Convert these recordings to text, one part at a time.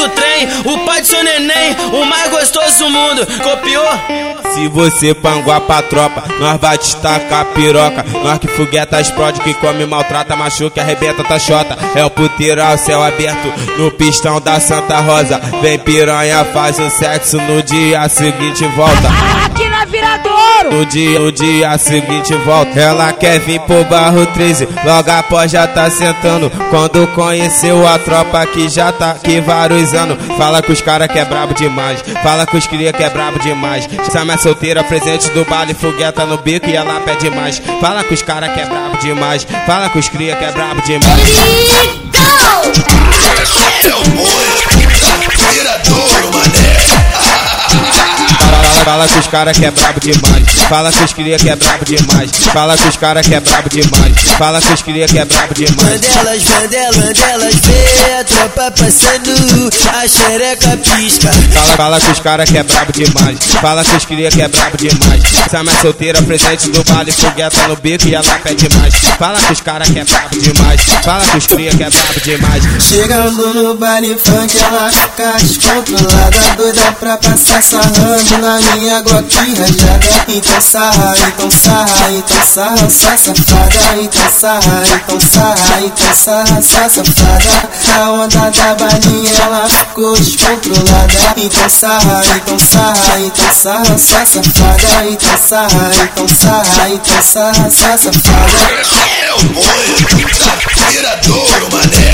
do trem, o pai de seu neném, o mais gostoso do mundo. Copiou? Se você panguar pra tropa, nós vai destacar a piroca. Nós que fogueta explode, que come, maltrata, machuca, arrebenta, tá taxota. É o puteiro ao céu aberto, no pistão da Santa Rosa. Vem piranha, faz o sexo no dia seguinte volta. Aqui na virada no dia, no dia seguinte volta. Ela quer vir pro barro 13, logo após já tá sentando. Quando conheceu a tropa que já tá aqui vários anos. Fala com os cara que é brabo demais, fala com os cria que é brabo demais. Chama a solteira presente do baile, fogueta no bico e ela pede mais. Fala com os cara que é brabo demais, fala com os cria que é brabo demais. É Fala, com os cara que é brabo demais. Fala com os cria que é brabo demais. Fala com os cara que é brabo demais. Fala com os cria que é brabo demais. Mandelas, mandelas, mandelas, vê a tropa passando, a xereca pisca. Fala, fala com os cara que é brabo demais. Fala com os cria que é brabo demais. Chama a solteira presente do baile, fogueta no bico e ela pede mais. Fala com os cara que é brabo demais. Fala com os cria que é brabo demais. Chegando no baile funk, ela fica descontrolada, doida pra passar sarrando na minha gloquinha rajada. Então sarra, então sarra, então sarra, só safada. Então sarra, então sarra, então sarra, só safada. Na onda da balinha, ela ficou descontrolada. Então sarra, então sarra, então sarra, só safada. Então sarra, então sarra, então sarra, só safada. É o boi, viradouro, mané.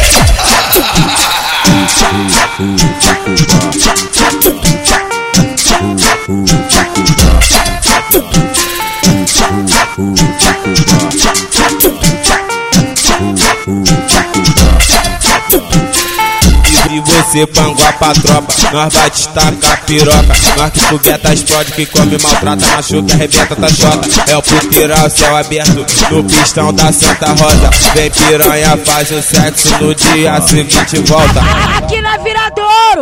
Você panguar pra tropa, nós vai destacar piroca. Nós que fogueta explode, que come, maltrata, machuca, arrebenta, tá chota. É o puteiro ao céu aberto, no pistão da Santa Rosa. Vem piranha, faz o sexo, no dia seguinte volta.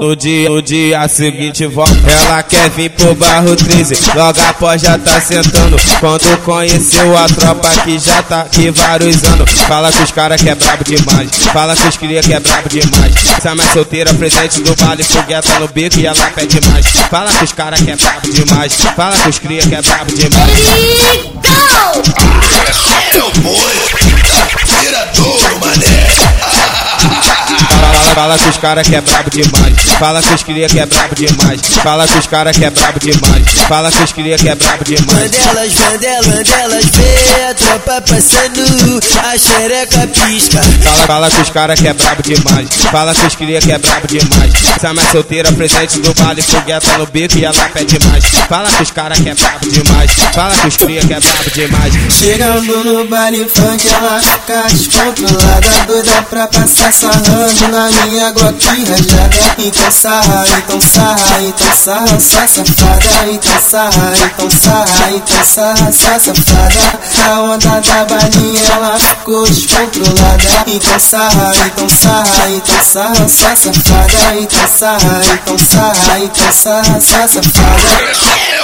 No dia, no dia seguinte volta. Ela quer vir pro barro 13, logo após já tá sentando. Quando conheceu a tropa que já tá aqui vários anos. Fala com os cara que é brabo demais, fala com os cria que é brabo demais. Chama a solteira presente do baile, fogueta no bico e ela pede mais. Fala com os cara que é brabo demais, fala com os cria que é brabo demais. É Fala, com os cara que é brabo demais. Fala com os cria que é brabo demais. Fala com os cara que é brabo demais. Fala com os cria que é brabo demais. Mandelas, mandelas, mandelas, vê a tropa passando, a xereca pisca. Fala, fala com os cara que é brabo demais. Fala com os cria que é brabo demais. Chama a solteira presente do baile, fogueta no bico e ela pede mais. Fala com os cara que é brabo demais. Fala com os cria que é brabo demais. Chegando no baile funk, ela fica descontrolada, doida pra passar sarrando na minha gloquinha rajada. Então sarra, então sarra, então sarra, só safada. Então sarra, então sarra, então sarra, só safada. Na onda da balinha, ela ficou descontrolada. Então sarra, então sarra, então sarra, só safada. Então sarra, então sarra, então sarra, só safada. É